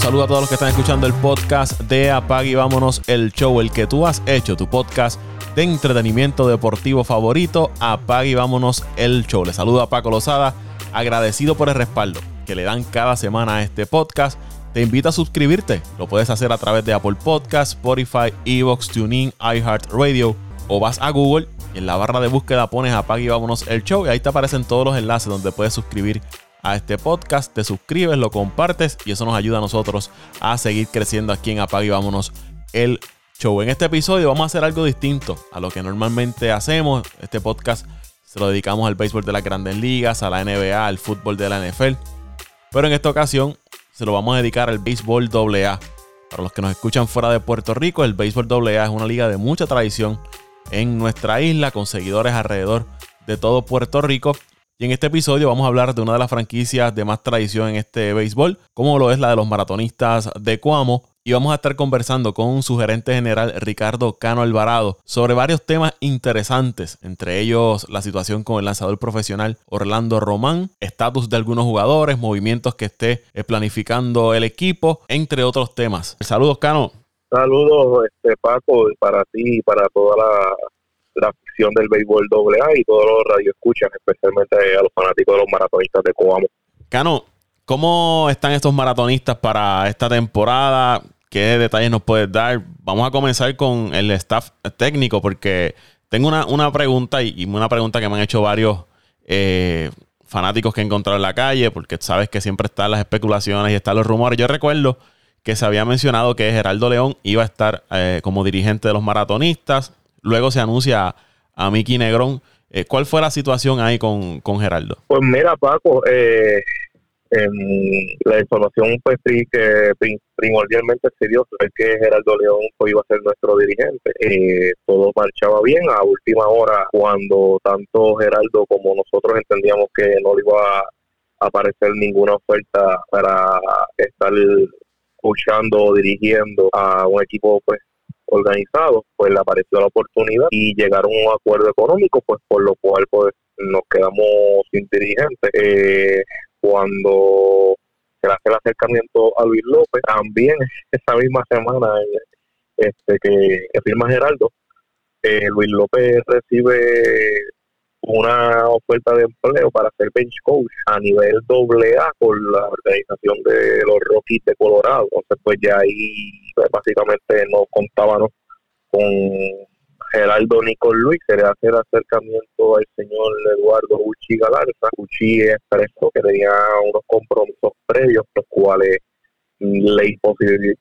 saludo a todos los que están escuchando el podcast de Apag y Vámonos el Show, el que tú has hecho, tu podcast de entretenimiento deportivo favorito, Apag y Vámonos el Show. Les saludo a Paco Lozada, agradecido por el respaldo que le dan cada semana a este podcast. Te invito a suscribirte. Lo puedes hacer a través de Apple Podcasts, Spotify, Evox, TuneIn, iHeartRadio o vas a Google y en la barra de búsqueda pones Apag y Vámonos el Show y ahí te aparecen todos los enlaces donde puedes suscribir a este podcast, te suscribes, lo compartes y eso nos ayuda a nosotros a seguir creciendo aquí en Apague y Vámonos el show. En este episodio vamos a hacer algo distinto a lo que normalmente hacemos. Este podcast se lo dedicamos al béisbol de las grandes ligas, a la NBA, al fútbol de la NFL. Pero en esta ocasión se lo vamos a dedicar al béisbol AA. Para los que nos escuchan fuera de Puerto Rico, el béisbol AA es una liga de mucha tradición en nuestra isla, con seguidores alrededor de todo Puerto Rico. Y en este episodio vamos a hablar de una de las franquicias de más tradición en este béisbol, como lo es la de los maratonistas de Cuamo. Y vamos a estar conversando con su gerente general Ricardo Cano Alvarado sobre varios temas interesantes, entre ellos la situación con el lanzador profesional Orlando Román, estatus de algunos jugadores, movimientos que esté eh, planificando el equipo, entre otros temas. Saludos, Cano. Saludos, este, Paco, para ti y para toda la del béisbol AA y todos los radioescuchas, especialmente a los fanáticos de los maratonistas de Coamo. Cano, ¿cómo están estos maratonistas para esta temporada? ¿Qué detalles nos puedes dar? Vamos a comenzar con el staff técnico porque tengo una, pregunta y, una pregunta que me han hecho varios eh, fanáticos que he encontrado en la calle porque sabes que siempre están las especulaciones y están los rumores. Yo recuerdo que se había mencionado que Geraldo León iba a estar eh, como dirigente de los maratonistas. Luego se anuncia a Miki Negrón. Eh, ¿Cuál fue la situación ahí con, con Geraldo? Pues mira, Paco, eh, la información pues que primordialmente se dio es que Geraldo León pues, iba a ser nuestro dirigente. Eh, todo marchaba bien a última hora cuando tanto Geraldo como nosotros entendíamos que no le iba a aparecer ninguna oferta para estar escuchando o dirigiendo a un equipo pues organizados, pues le apareció la oportunidad y llegaron a un acuerdo económico, pues por lo cual pues nos quedamos sin dirigentes. Eh, cuando se hace el acercamiento a Luis López, también esa misma semana este que, firma Geraldo, eh, Luis López recibe una oferta de empleo para ser bench coach a nivel doble A por la organización de los Rockies de Colorado. Entonces, pues ya ahí básicamente no contábamos con Geraldo Nicol Luis, se le hace el acercamiento al señor Eduardo Uchi Galarza. Uchi expresó que tenía unos compromisos previos, los cuales le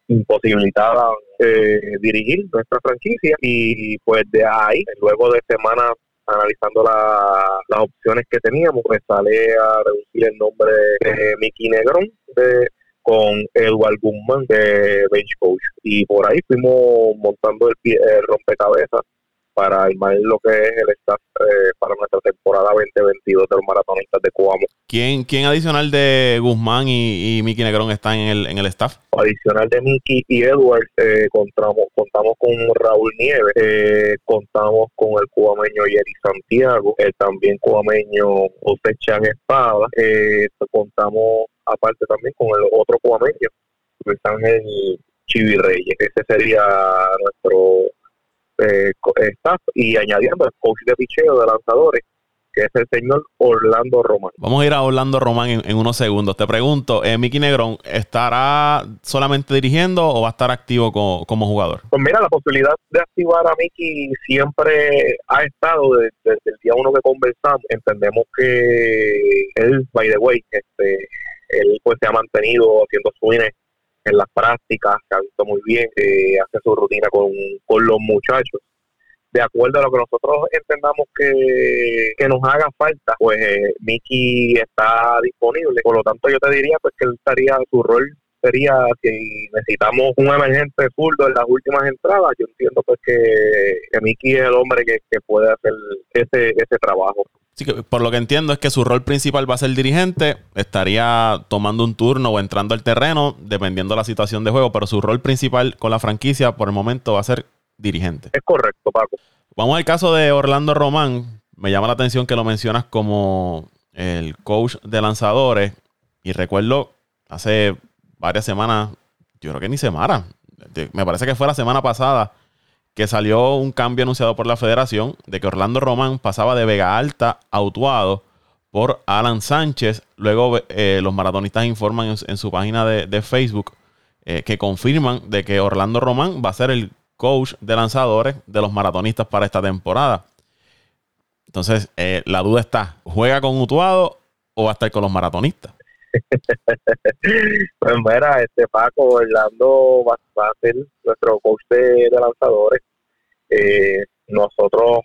imposibilitaban eh, dirigir nuestra franquicia y pues de ahí, luego de semanas analizando las opciones que teníamos, pues sale a reducir el nombre de Miki Negrón de, con Eduardo Guzmán de Bench Coach. Y por ahí fuimos montando el, pie, el rompecabezas para armar lo que es el staff eh, para nuestra temporada 2022 de los maratonistas de Cuamo. ¿Quién, quién adicional de Guzmán y, y Miki Negrón están en el, en el staff? Adicional de Miki y Edward, eh, contamos, contamos con Raúl Nieves, eh, contamos con el cubameño Yeri Santiago, el también cubameño José Chan Espada, contamos aparte también con el otro cubameño, Luis Ángel Chivi Reyes. Ese sería nuestro eh, staff y añadiendo el coach de picheo de lanzadores que es el señor Orlando Román. Vamos a ir a Orlando Román en, unos segundos. Te pregunto, eh, Miki Negrón, ¿estará solamente dirigiendo o va a estar activo como, jugador? Pues mira, la posibilidad de activar a Miki siempre ha estado desde, el día uno que conversamos. Entendemos que él, by the way, este, él pues se ha mantenido haciendo swings en las prácticas, que ha visto muy bien, hace su rutina con, con los muchachos. De acuerdo a lo que nosotros entendamos que, que nos haga falta, pues eh, Miki está disponible. Por lo tanto, yo te diría pues que él estaría, su rol sería si necesitamos un emergente zurdo en las últimas entradas, yo entiendo pues que, que Miki es el hombre que, que puede hacer ese, ese trabajo por lo que entiendo es que su rol principal va a ser dirigente, estaría tomando un turno o entrando al terreno, dependiendo de la situación de juego, pero su rol principal con la franquicia por el momento va a ser dirigente. Es correcto, Paco. Vamos al caso de Orlando Román. Me llama la atención que lo mencionas como el coach de lanzadores. Y recuerdo hace varias semanas yo creo que ni semana. Me parece que fue la semana pasada que salió un cambio anunciado por la federación de que Orlando Román pasaba de Vega Alta a Utuado por Alan Sánchez. Luego eh, los maratonistas informan en, su página de, Facebook eh, que confirman de que Orlando Román va a ser el coach de lanzadores de los maratonistas para esta temporada. Entonces, eh, la duda está, ¿juega con Utuado o va a estar con los maratonistas? pues mira, este Paco Orlando va, a ser nuestro coach de, lanzadores. Eh, nosotros,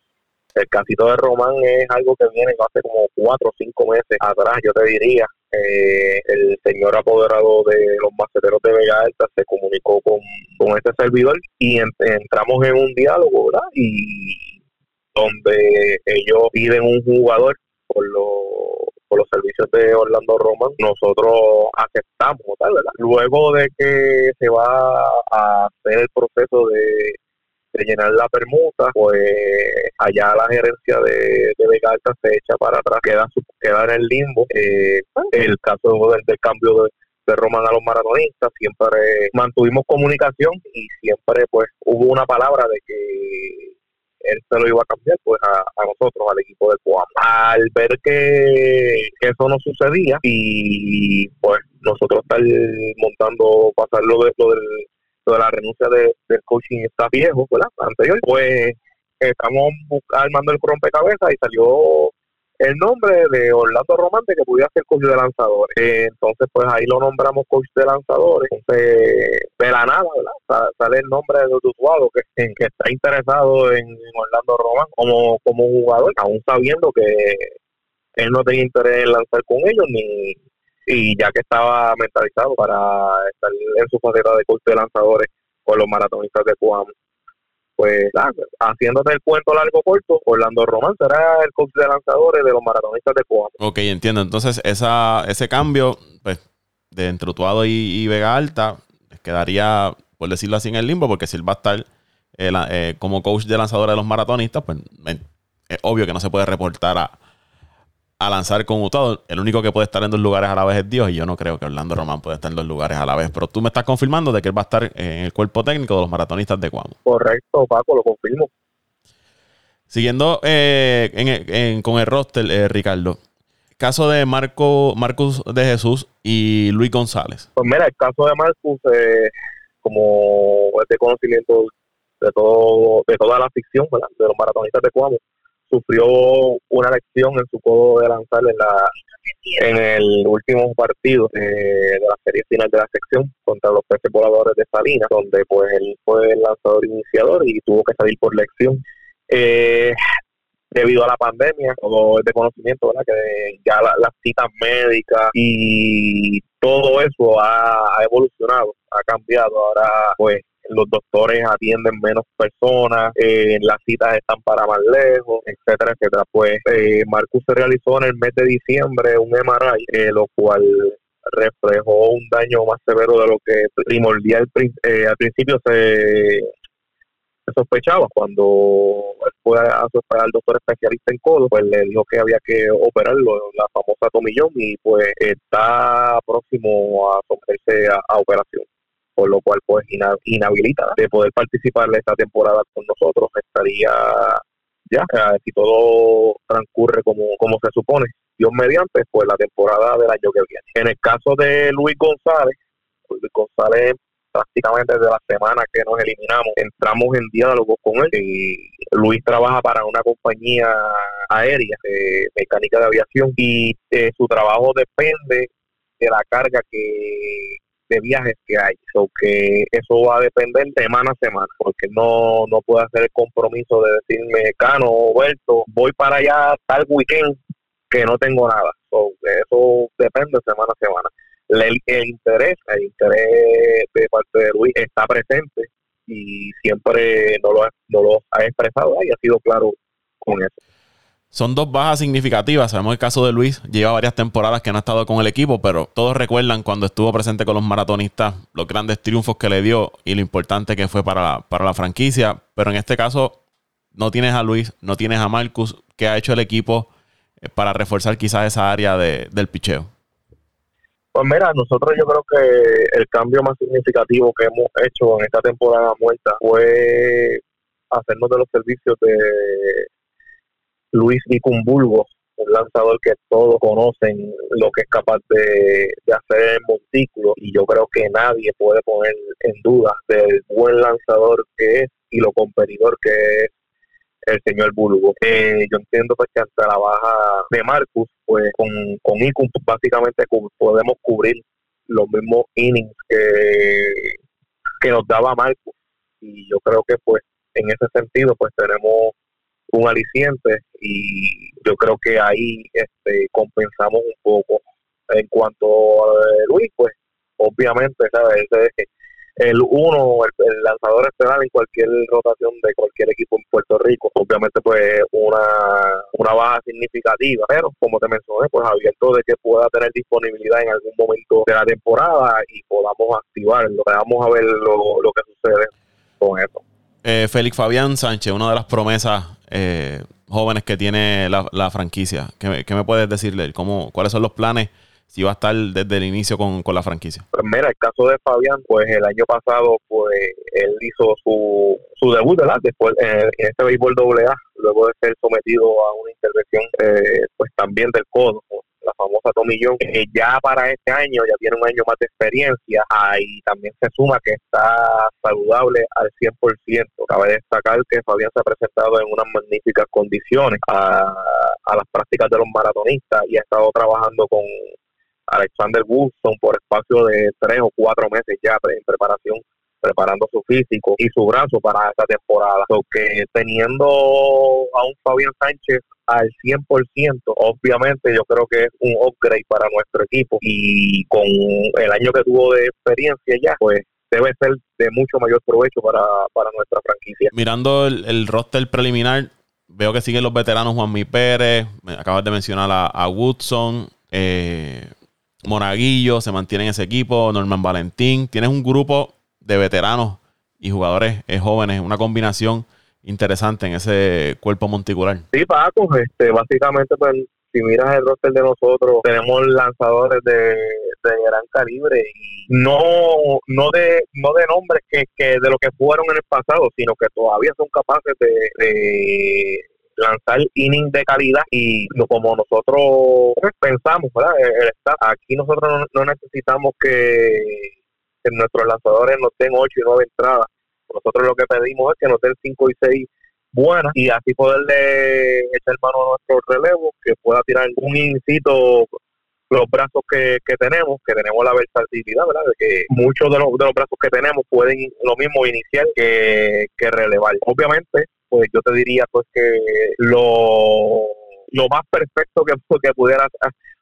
el casito de Román es algo que viene hace como cuatro o cinco meses atrás, yo te diría. Eh, el señor apoderado de los maceteros de Vega Alta se comunicó con, con este servidor y entramos en un diálogo, ¿verdad? Y donde ellos piden un jugador por los los servicios de Orlando Roman, nosotros aceptamos, tal, ¿verdad? Luego de que se va a hacer el proceso de, llenar la permuta, pues allá la gerencia de, de se echa para atrás, queda, queda en el limbo. Eh, el caso del, del cambio de, de Roman a los maratonistas, siempre mantuvimos comunicación y siempre pues hubo una palabra de que él se lo iba a cambiar pues a, nosotros, al equipo de Cuam. Al ver que, eso no sucedía y pues nosotros estar montando, pasar lo de, lo del, de la renuncia del coaching está viejo, ¿verdad? Anterior, pues estamos armando el rompecabezas y salió el nombre de Orlando Romante que pudiera ser coach de lanzadores. Eh, entonces, pues ahí lo nombramos coach de lanzadores. Entonces, de la nada. Sale el nombre de Utuado que, en que está interesado en, Orlando Román como, como jugador, aún sabiendo que él no tenía interés en lanzar con ellos ni y ya que estaba mentalizado para estar en su faceta de coach de lanzadores con los maratonistas de Cuam pues haciéndote el cuento largo corto, Orlando Román será el coach de lanzadores de los maratonistas de Cuba. Ok, entiendo. Entonces, esa, ese cambio, pues, de entre Utuado y, Vega Alta, quedaría, por decirlo así, en el limbo, porque si él va a estar eh, eh, como coach de lanzadores de los maratonistas, pues es obvio que no se puede reportar a, a lanzar con Utado. El único que puede estar en dos lugares a la vez es Dios y yo no creo que Orlando Román pueda estar en dos lugares a la vez. Pero tú me estás confirmando de que él va a estar en el cuerpo técnico de los maratonistas de Cuamo. Correcto, Paco, lo confirmo. Siguiendo eh, con el roster, eh, Ricardo. Caso de Marco Marcus de Jesús y Luis González. Pues mira, el caso de Marcus, eh, como este conocimiento de todo de toda la ficción de los maratonistas de Cuamo, sufrió una lección en su codo de lanzar en la en el último partido de la serie final de la sección contra los peces voladores de Salinas, donde pues él fue el lanzador iniciador y tuvo que salir por lección. Eh, debido a la pandemia, todo es de conocimiento, ¿verdad? Que ya las citas médicas y todo eso ha evolucionado, ha cambiado. Ahora, pues, los doctores atienden menos personas, eh, las citas están para más lejos, etcétera, etcétera. Pues eh, Marcus se realizó en el mes de diciembre un MRI, eh, lo cual reflejó un daño más severo de lo que primordial eh, al principio se, sospechaba cuando fue a al doctor especialista en codo, pues le dijo que había que operarlo, la famosa tomillón, y pues está próximo a someterse a operación por lo cual pues inhabilita de poder participar de esta temporada con nosotros. Estaría ya, si todo transcurre como, como se supone, Dios mediante, pues la temporada del año que viene. En el caso de Luis González, pues, Luis González prácticamente desde la semana que nos eliminamos, entramos en diálogo con él. Y Luis trabaja para una compañía aérea, de mecánica de aviación, y eh, su trabajo depende de la carga que de viajes que hay. So que eso va a depender semana a semana, porque no, no puedo hacer el compromiso de decirme, Cano, Berto, voy para allá tal weekend que no tengo nada. So, eso depende semana a semana. El, el interés, el interés de parte de Luis está presente y siempre no lo, no lo ha expresado y ha sido claro con eso. Son dos bajas significativas. Sabemos el caso de Luis lleva varias temporadas que no ha estado con el equipo, pero todos recuerdan cuando estuvo presente con los maratonistas los grandes triunfos que le dio y lo importante que fue para la, para la franquicia. Pero en este caso no tienes a Luis, no tienes a Marcus, que ha hecho el equipo eh, para reforzar quizás esa área de, del picheo. Pues mira, nosotros yo creo que el cambio más significativo que hemos hecho en esta temporada muerta fue hacernos de los servicios de Luis Nicumbulgo, un lanzador que todos conocen lo que es capaz de, hacer en montículo y yo creo que nadie puede poner en duda del buen lanzador que es y lo competidor que es el señor Bulgo. Eh, yo entiendo pues que ante la baja de Marcus, pues con, con Icum pues, básicamente podemos cubrir los mismos innings que, que nos daba Marcus y yo creo que pues en ese sentido pues tenemos un aliciente y yo creo que ahí este, compensamos un poco. En cuanto a Luis, pues obviamente, ¿sabes? el uno, el, lanzador estelar en cualquier rotación de cualquier equipo en Puerto Rico, obviamente pues una, una baja significativa, pero como te mencioné, pues abierto de que pueda tener disponibilidad en algún momento de la temporada y podamos activarlo. Vamos a ver lo, lo que sucede con eso. Eh, Félix Fabián Sánchez, una de las promesas eh, jóvenes que tiene la, franquicia. ¿Qué, ¿Qué, me puedes decirle? ¿Cómo, ¿Cuáles son los planes? Si va a estar desde el inicio con, la franquicia. Pues mira, el caso de Fabián, pues el año pasado, pues él hizo su, su debut, ¿verdad? Después en, en este béisbol AA, luego de ser sometido a una intervención, eh, pues también del codo, famosa Tomillón, que ya para este año ya tiene un año más de experiencia, ahí también se suma que está saludable al 100%. Cabe destacar que Fabián se ha presentado en unas magníficas condiciones a, a las prácticas de los maratonistas y ha estado trabajando con Alexander Wilson por espacio de tres o cuatro meses ya en preparación preparando su físico y su brazo para esta temporada. porque teniendo a un Fabián Sánchez al 100%, obviamente yo creo que es un upgrade para nuestro equipo y con el año que tuvo de experiencia ya, pues debe ser de mucho mayor provecho para, nuestra franquicia. Mirando el, roster preliminar, veo que siguen los veteranos Juanmi Pérez, acabas de mencionar a, Woodson, eh, Monaguillo, se mantiene en ese equipo, Norman Valentín, tienes un grupo de veteranos y jugadores eh, jóvenes, una combinación interesante en ese cuerpo monticular. Sí, Paco, este, básicamente, pues, si miras el roster de nosotros, tenemos lanzadores de, gran calibre y no, no de, no de nombres que, que de lo que fueron en el pasado, sino que todavía son capaces de, lanzar innings de calidad y como nosotros pensamos, ¿verdad? El, aquí nosotros no necesitamos que que nuestros lanzadores nos den 8 y 9 entradas. Nosotros lo que pedimos es que nos den 5 y 6 buenas y así poderle echar mano a nuestro relevo, que pueda tirar un incito los brazos que, tenemos, que tenemos la versatilidad, ¿verdad? De que muchos de los, de los brazos que tenemos pueden lo mismo iniciar que, que relevar. Obviamente, pues yo te diría pues que lo, lo más perfecto que, que pudiera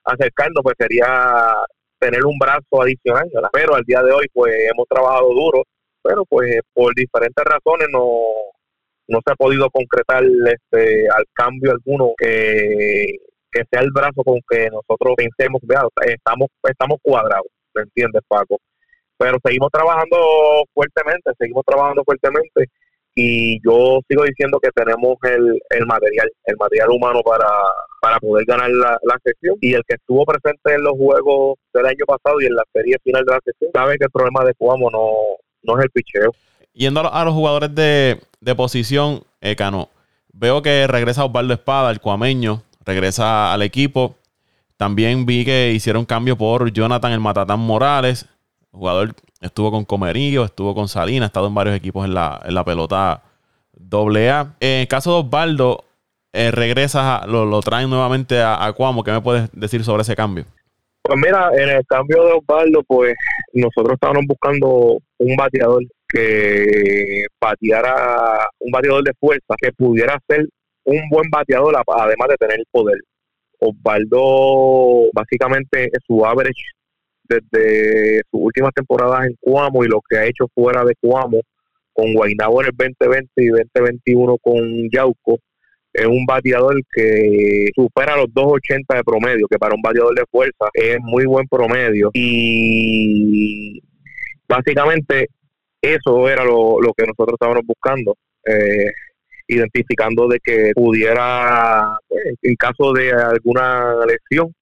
acercarnos pues sería tener un brazo adicional, pero al día de hoy pues hemos trabajado duro, pero pues por diferentes razones no, no se ha podido concretar este al cambio alguno que, que sea el brazo con que nosotros pensemos, vea, estamos, estamos cuadrados, ¿me entiendes Paco? Pero seguimos trabajando fuertemente, seguimos trabajando fuertemente y yo sigo diciendo que tenemos el, el material, el material humano para, para poder ganar la, la sesión y el que estuvo presente en los juegos del año pasado y en la serie final de la sesión sabe que el problema de Cuamo no, no es el picheo. Yendo a los, jugadores de, de posición, eh, Cano, veo que regresa Osvaldo Espada, el cuameño, regresa al equipo. También vi que hicieron cambio por Jonathan el Matatán Morales, jugador estuvo con Comerillo, estuvo con Salina, ha estado en varios equipos en la, en la pelota AA. En el caso de Osvaldo, eh, regresa, lo, lo, traen nuevamente a, a, Cuamo. ¿Qué me puedes decir sobre ese cambio? Pues mira, en el cambio de Osvaldo, pues nosotros estábamos buscando un bateador que bateara, un bateador de fuerza, que pudiera ser un buen bateador, además de tener poder. Osvaldo, básicamente, su average desde sus últimas temporadas en Cuamo y lo que ha hecho fuera de Cuamo con Guaynabo en el 2020 y 2021 con Yauco, es un bateador que supera los 2.80 de promedio, que para un bateador de fuerza es muy buen promedio. Y básicamente eso era lo, que nosotros estábamos buscando, eh, identificando de que pudiera, pues, en caso de alguna lesión,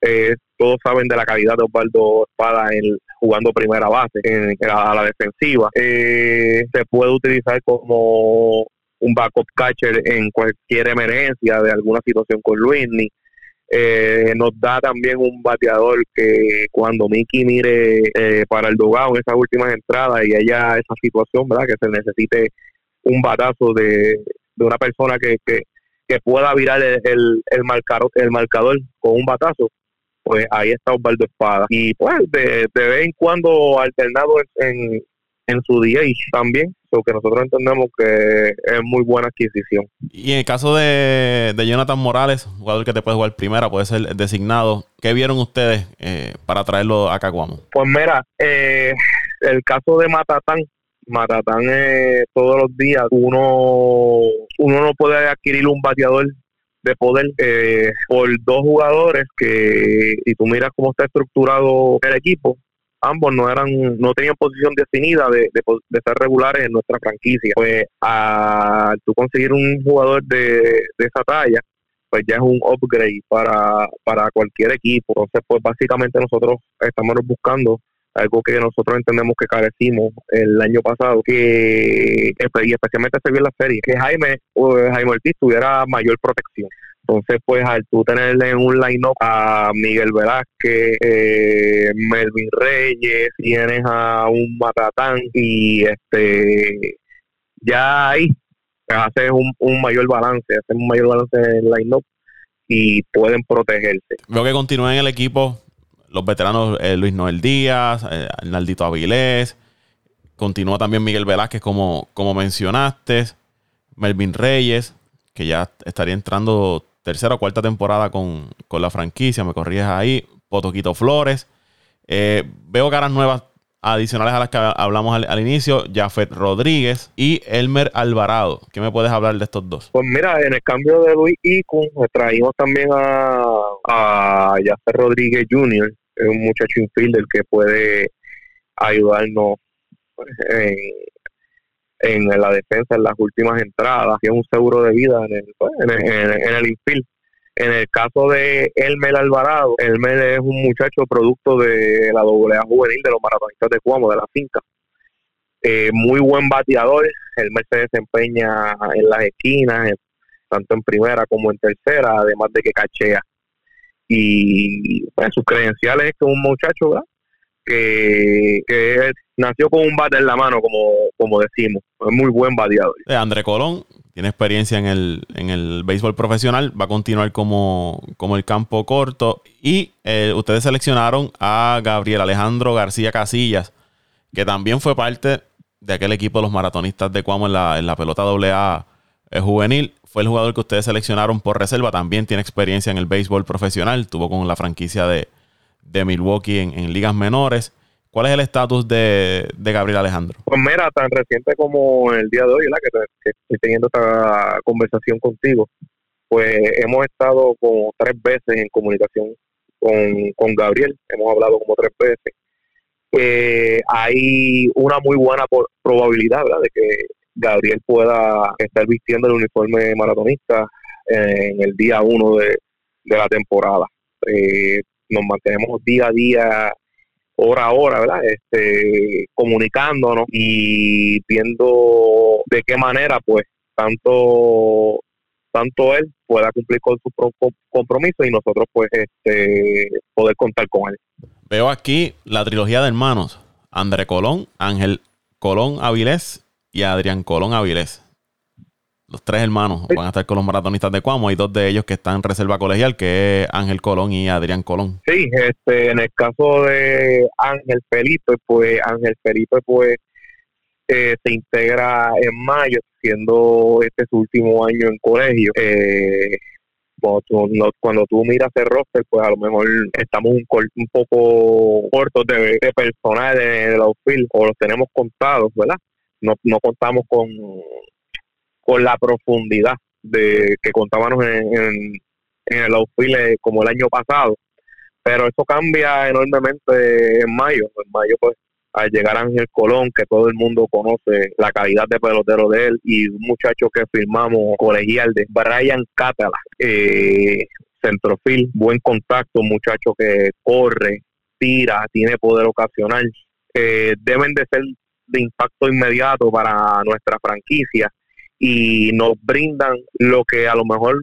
eh, todos saben de la calidad de Osvaldo Espada en, jugando primera base en, a la defensiva. Eh, se puede utilizar como un backup catcher en cualquier emergencia de alguna situación con Luisni. Eh, nos da también un bateador que cuando Mickey mire eh, para el dogado en esas últimas entradas y haya esa situación, ¿verdad? Que se necesite un batazo de, una persona que, que, pueda virar el, el, el, marcador, el marcador con un batazo, pues ahí está Osvaldo Espada. Y pues de, de vez en cuando alternado en, en su día y también, lo que nosotros entendemos que es muy buena adquisición. Y en el caso de, Jonathan Morales, jugador que te puede jugar primera, puede ser designado, ¿qué vieron ustedes eh, para traerlo a Caguamo? Pues mira, eh, el caso de Matatán, Matatán eh, todos los días uno, uno no puede adquirir un bateador de poder eh, por dos jugadores que si tú miras cómo está estructurado el equipo ambos no eran no tenían posición definida de, de, ser regulares en nuestra franquicia. Pues al tú conseguir un jugador de, de esa talla pues ya es un upgrade para, para cualquier equipo. Entonces pues básicamente nosotros estamos buscando algo que nosotros entendemos que carecimos el año pasado, que y especialmente se vio en la serie, que Jaime, Jaime Ortiz tuviera mayor protección. Entonces, pues al tú tenerle en un line-up a Miguel Velázquez, eh, Melvin Reyes, tienes a un Matatán y este ya ahí haces un, un mayor balance, haces un mayor balance en el line-up y pueden protegerse. Veo que continúa en el equipo los veteranos eh, Luis Noel Díaz, eh, Arnaldito Avilés, continúa también Miguel Velázquez como, como mencionaste, Melvin Reyes, que ya estaría entrando tercera o cuarta temporada con, la franquicia, me corriges ahí, Potoquito Flores. Eh, veo caras nuevas adicionales a las que hablamos al, inicio, Jafet Rodríguez y Elmer Alvarado. ¿Qué me puedes hablar de estos dos? Pues mira, en el cambio de Luis Icun traímos también a, a Jafet Rodríguez Jr., es un muchacho infielder que puede ayudarnos pues, en, en la defensa en las últimas entradas, es un seguro de vida en el, pues, en el, infield. En el caso de Elmer Alvarado, Elmer es un muchacho producto de la AA juvenil de los maratonistas de Cuamo, de la finca. Eh, muy buen bateador, Elmer se desempeña en las esquinas, tanto en primera como en tercera, además de que cachea. Y pues, sus credenciales es que un muchacho que, nació con un bate en la mano, como, como decimos. Es muy buen bateador. Eh, André Colón tiene experiencia en el, en el béisbol profesional, va a continuar como, como el campo corto. Y eh, ustedes seleccionaron a Gabriel Alejandro García Casillas, que también fue parte de aquel equipo de los maratonistas de Cuamo en la, en la pelota AA eh, juvenil. Fue el jugador que ustedes seleccionaron por reserva. También tiene experiencia en el béisbol profesional. Tuvo con la franquicia de, de Milwaukee en, en ligas menores. ¿Cuál es el estatus de, Gabriel Alejandro? Pues mira, tan reciente como el día de hoy, la que, estoy teniendo esta conversación contigo, pues hemos estado como tres veces en comunicación con, Gabriel, hemos hablado como tres veces. Eh, hay una muy buena probabilidad de que Gabriel pueda estar vistiendo el uniforme maratonista en el día uno de, la temporada. Eh, nos mantenemos día a día hora a hora, ¿verdad? Este, comunicándonos y viendo de qué manera, pues, tanto tanto él pueda cumplir con su compromiso y nosotros, pues, este, poder contar con él. Veo aquí la trilogía de hermanos, André Colón, Ángel Colón Avilés y Adrián Colón Avilés los tres hermanos van a estar con los maratonistas de Cuamo. Hay dos de ellos que están en reserva colegial, que es Ángel Colón y Adrián Colón. Sí, este, en el caso de Ángel Felipe, pues Ángel Felipe, pues eh, se integra en mayo, siendo este su último año en colegio. Eh, cuando, tú, miras el roster, pues a lo mejor estamos un, un poco cortos de, personal en los outfield, o los tenemos contados, ¿verdad? No, no contamos con con la profundidad de que contábamos en, el outfield como el año pasado. Pero eso cambia enormemente en mayo. En mayo, pues, al llegar Ángel Colón, que todo el mundo conoce la calidad de pelotero de él, y un muchacho que firmamos colegial de Brian Catala, eh, centrofil, buen contacto, muchacho que corre, tira, tiene poder ocasional. Eh, deben de ser de impacto inmediato para nuestra franquicia y nos brindan lo que a lo mejor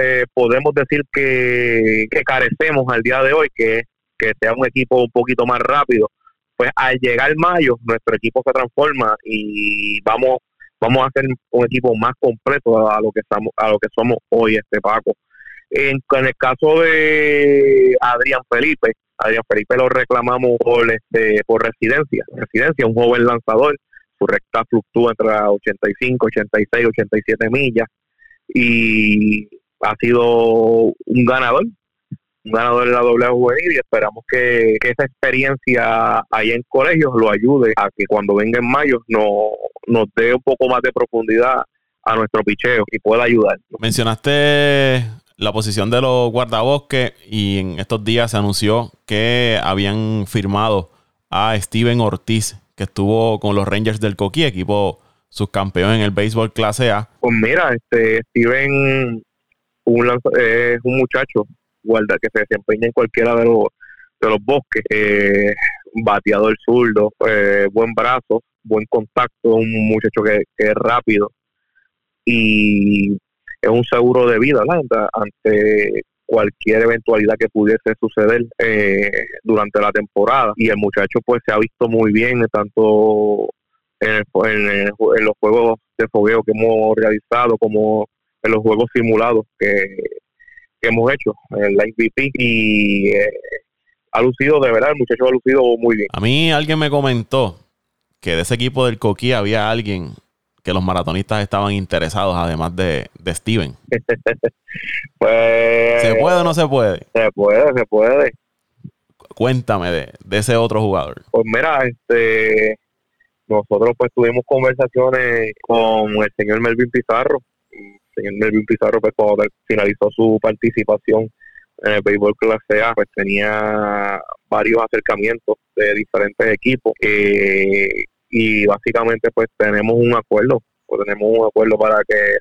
eh, podemos decir que, carecemos al día de hoy, que que sea un equipo un poquito más rápido. Pues al llegar mayo, nuestro equipo se transforma y vamos vamos a ser un equipo más completo a lo que somos, a lo que somos hoy, este Paco. En, el caso de Adrián Felipe, Adrián Felipe lo reclamamos por, este, por residencia, residencia, un joven lanzador, su recta fluctúa entre 85, 86, 87 millas y ha sido un ganador, un ganador de la doble y esperamos que, esa experiencia ahí en colegios lo ayude a que cuando venga en mayo no, nos dé un poco más de profundidad a nuestro picheo y pueda ayudar. Mencionaste la posición de los guardabosques y en estos días se anunció que habían firmado a Steven Ortiz, que estuvo con los Rangers del Coquí, equipo subcampeón en el béisbol clase A. Pues mira, este Steven un, es un muchacho guarda que se desempeña en cualquiera de los de los bosques, eh, bateador zurdo, eh, buen brazo, buen contacto, un muchacho que, es rápido y es un seguro de vida ante cualquier eventualidad que pudiese suceder eh, durante la temporada y el muchacho pues se ha visto muy bien tanto en, en, los juegos de fogueo que hemos realizado como en los juegos simulados que, que hemos hecho en la MVP y eh, ha lucido de verdad, el muchacho ha lucido muy bien. A mí alguien me comentó que de ese equipo del Coquí había alguien que los maratonistas estaban interesados, además de, de Steven. pues, ¿Se puede o no se puede? Se puede, se puede. Cuéntame de, de ese otro jugador. Pues mira, este nosotros pues tuvimos conversaciones con el señor Melvin Pizarro, señor Melvin Pizarro, pues cuando finalizó su participación en el béisbol clase A, pues tenía varios acercamientos de diferentes equipos eh, y básicamente pues tenemos un acuerdo, pues tenemos un acuerdo para que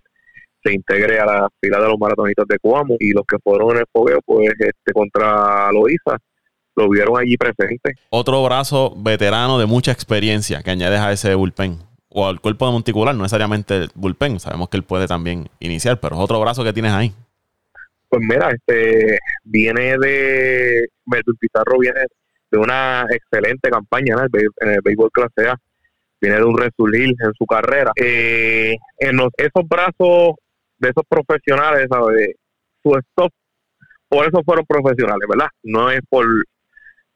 se integre a la fila de los maratonistas de Cuamo y los que fueron en el fogueo pues este contra Loiza lo vieron allí presente. Otro brazo veterano de mucha experiencia que añades a ese bullpen o al cuerpo de monticular, no necesariamente el bullpen. Sabemos que él puede también iniciar, pero es otro brazo que tienes ahí. Pues mira, este viene de Melvin Pizarro viene de una excelente campaña en el, béisbol clase A. Viene de un resurgir en su carrera. Eh, en esos brazos esos profesionales, su stop, por eso fueron profesionales, ¿verdad? No es por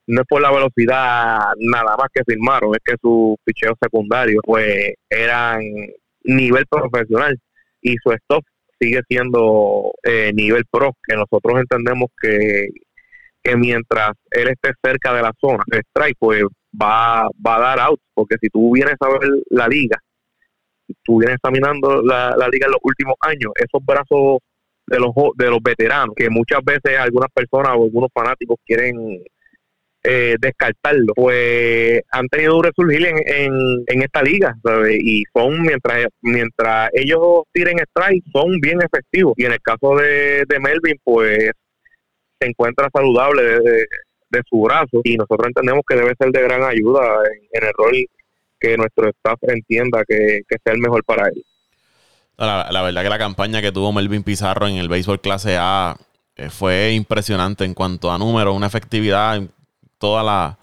no es por la velocidad nada más que firmaron, es que sus picheos secundarios pues eran nivel profesional y su stop sigue siendo eh, nivel pro, que nosotros entendemos que, que mientras él esté cerca de la zona de strike, pues va, va a dar out, porque si tú vienes a ver la liga, tú vienes examinando la, la liga en los últimos años, esos brazos de los, de los veteranos, que muchas veces algunas personas o algunos fanáticos quieren eh, descartarlo, pues han tenido un resurgir en, en, esta liga y son mientras mientras ellos tiren strike son bien efectivos. Y en el caso de, Melvin pues se encuentra saludable de, su brazo. Y nosotros entendemos que debe ser de gran ayuda en, el rol que nuestro staff entienda que, sea el mejor para él. La, verdad que la campaña que tuvo Melvin Pizarro en el béisbol clase A eh, fue impresionante en cuanto a números, una efectividad toda la,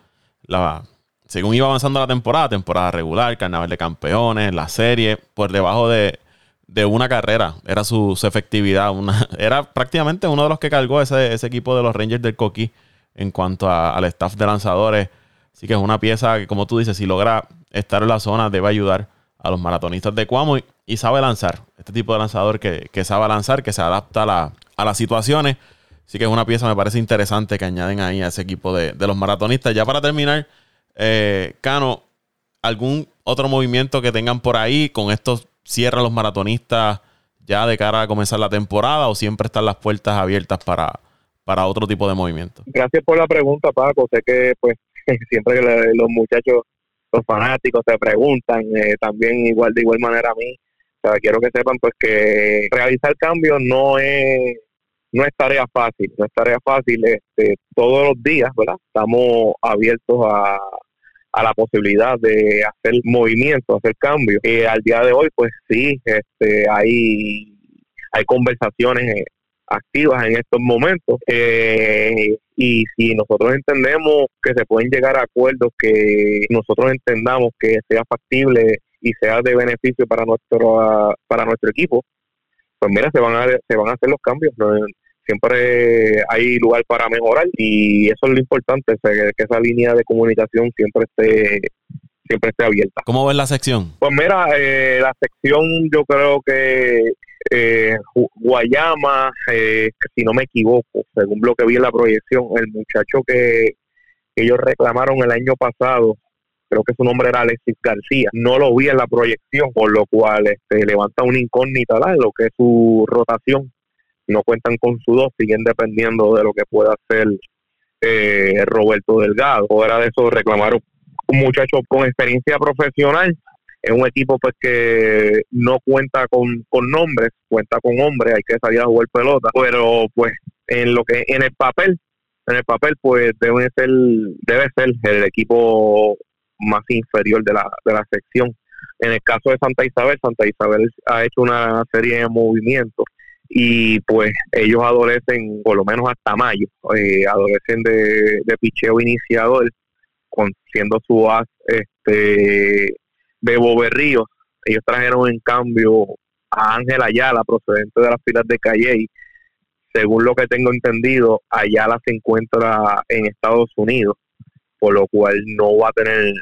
la según iba avanzando la temporada, temporada regular, carnaval de campeones, la serie, por debajo de, una carrera. Era su, efectividad. Una, era prácticamente uno de los que cargó ese, ese equipo de los Rangers del Coqui en cuanto al staff de lanzadores. Así que es una pieza que, como tú dices, si logra estar en la zona, debe ayudar a los maratonistas de Cuamo y, sabe lanzar. Este tipo de lanzador que, sabe lanzar, que se adapta a, la, a las situaciones Así que es una pieza, me parece interesante que añaden ahí a ese equipo de, los maratonistas. Ya para terminar, eh, Cano, ¿algún otro movimiento que tengan por ahí? ¿Con esto cierran los maratonistas ya de cara a comenzar la temporada o siempre están las puertas abiertas para, para otro tipo de movimiento? Gracias por la pregunta, Paco. Sé que pues siempre los muchachos, los fanáticos se preguntan, eh, también igual de igual manera a mí. Quiero que sepan pues que realizar cambios no es no es tarea fácil, no es tarea fácil. Este, todos los días, ¿verdad? Estamos abiertos a, a la posibilidad de hacer movimientos, hacer cambios. Y al día de hoy, pues sí, este, hay, hay conversaciones activas en estos momentos. Eh, y si nosotros entendemos que se pueden llegar a acuerdos que nosotros entendamos que sea factible y sea de beneficio para nuestro para nuestro equipo, pues mira, se van a se van a hacer los cambios. Siempre hay lugar para mejorar y eso es lo importante, que esa línea de comunicación siempre esté siempre esté abierta. ¿Cómo ves la sección? Pues mira, eh, la sección yo creo que eh, Guayama, eh, si no me equivoco, según lo que vi en la proyección, el muchacho que ellos reclamaron el año pasado, creo que su nombre era Alexis García, no lo vi en la proyección, por lo cual este, levanta una incógnita en lo que es su rotación. No cuentan con su dos, siguen dependiendo de lo que pueda hacer eh, Roberto Delgado. Fuera de eso, reclamaron un muchacho con experiencia profesional es un equipo pues que no cuenta con, con nombres, cuenta con hombres, hay que salir a jugar pelota, pero pues en lo que en el papel, en el papel pues debe ser debe ser el equipo más inferior de la, de la sección. En el caso de Santa Isabel, Santa Isabel ha hecho una serie de movimientos y pues ellos adolecen por lo menos hasta mayo, eh, adolecen de, de picheo iniciador, con, siendo su as este Bebo Berríos. Ellos trajeron en cambio a Ángel Ayala, procedente de las filas de Calle. Según lo que tengo entendido, Ayala se encuentra en Estados Unidos, por lo cual no va a tener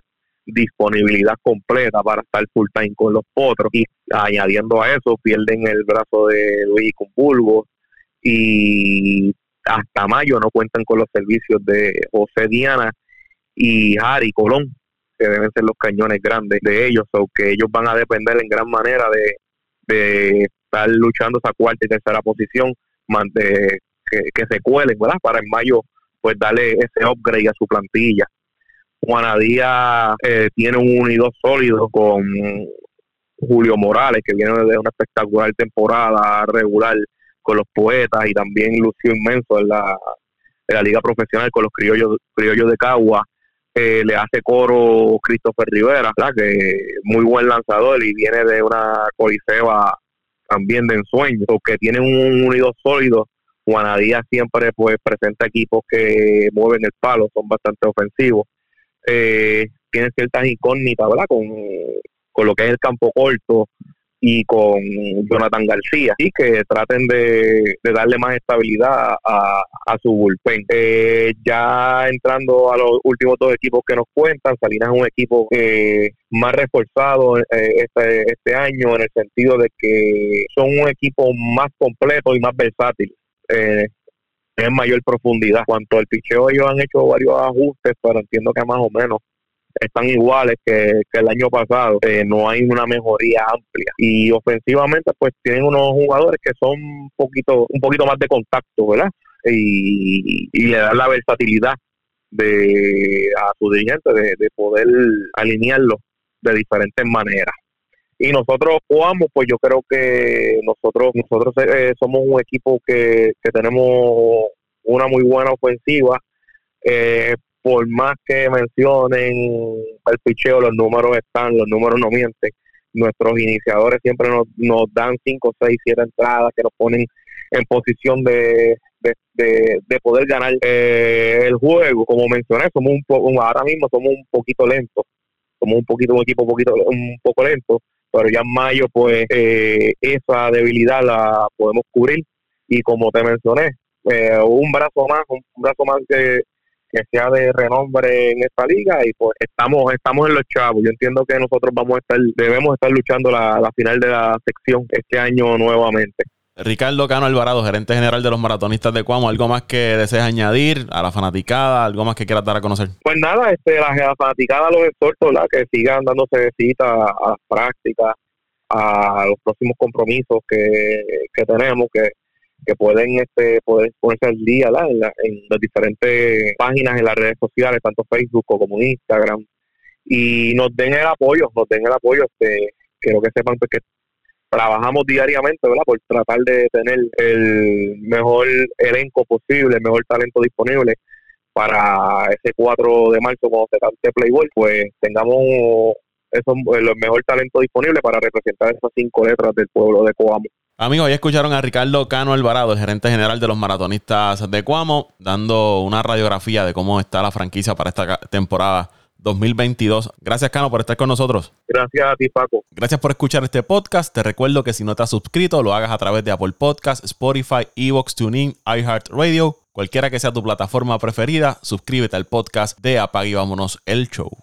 disponibilidad completa para estar full time con los potros. Y añadiendo a eso, pierden el brazo de Luis Cumbulgo y hasta mayo no cuentan con los servicios de José Diana y Harry Colón, que deben ser los cañones grandes de ellos, o que ellos van a depender en gran manera de, de estar luchando esa cuarta y tercera posición, de, que, se cuelen, ¿verdad? Para en mayo, pues darle ese upgrade a su plantilla. Juana Díaz eh, tiene un unido sólido con Julio Morales, que viene de una espectacular temporada regular con los poetas y también lució inmenso en la, en la liga profesional con los criollos, criollos de Cagua le hace coro Christopher Rivera, que muy buen lanzador y viene de una coliseba también de ensueño, que tiene un unido sólido. Juanadía siempre pues presenta equipos que mueven el palo, son bastante ofensivos. Eh, tiene ciertas incógnitas, ¿verdad? Con, con lo que es el campo corto, y con Jonathan García y que traten de, darle más estabilidad a, su bullpen. Eh, ya entrando a los últimos dos equipos que nos cuentan, Salinas es un equipo eh, más reforzado eh, este, este año en el sentido de que son un equipo más completo y más versátil. en mayor profundidad. Cuanto al picheo, ellos han hecho varios ajustes, pero entiendo que más o menos están iguales que, el año pasado. Eh, no hay una mejoría amplia. Y ofensivamente, pues tienen unos jugadores que son un poquito, un poquito más de contacto, ¿verdad? Y, le dan la versatilidad de a su dirigente de, poder alinearlo de diferentes maneras. Y nosotros jugamos, pues yo creo que nosotros nosotros eh, somos un equipo que, que tenemos una muy buena ofensiva, eh, por más que mencionen el picheo, los números están, los números no mienten. Nuestros iniciadores siempre nos, nos dan 5, 6, 7 entradas que nos ponen en posición de, de, poder ganar eh, el juego. Como mencioné, somos un poco, ahora mismo somos un poquito lentos, somos un poquito, un equipo un poquito, un poco lento, pero ya en mayo, pues eh, esa debilidad la podemos cubrir. Y como te mencioné, eh, un brazo más, un brazo más que que sea de renombre en esta liga y pues estamos estamos en los chavos. Yo entiendo que nosotros vamos a estar debemos estar luchando la, final de la sección este año nuevamente. Ricardo Cano Alvarado, gerente general de los maratonistas de Cuamo, ¿algo más que desees añadir a la fanaticada? ¿Algo más que quieras dar a conocer? Pues nada, este, la, la fanaticada los exhorto, que sigan dándose cita a las prácticas, a los próximos compromisos que, que tenemos, que que pueden este poder ponerse al día en, las diferentes páginas en las redes sociales, tanto Facebook como Instagram, y nos den el apoyo, nos den el apoyo, este, quiero que sepan pues, que trabajamos diariamente, ¿verdad? Por tratar de tener el mejor elenco posible, el mejor talento disponible para ese 4 de marzo cuando se cante Playboy, pues tengamos eso, el mejor talento disponible para representar esas cinco letras del pueblo de Coamo. Amigos, ya escucharon a Ricardo Cano Alvarado, el gerente general de los maratonistas de Coamo, dando una radiografía de cómo está la franquicia para esta temporada 2022. Gracias, Cano, por estar con nosotros. Gracias a ti, Paco. Gracias por escuchar este podcast. Te recuerdo que si no te has suscrito, lo hagas a través de Apple Podcasts, Spotify, Evox, TuneIn, iHeartRadio. Cualquiera que sea tu plataforma preferida, suscríbete al podcast de Apague Vámonos el Show.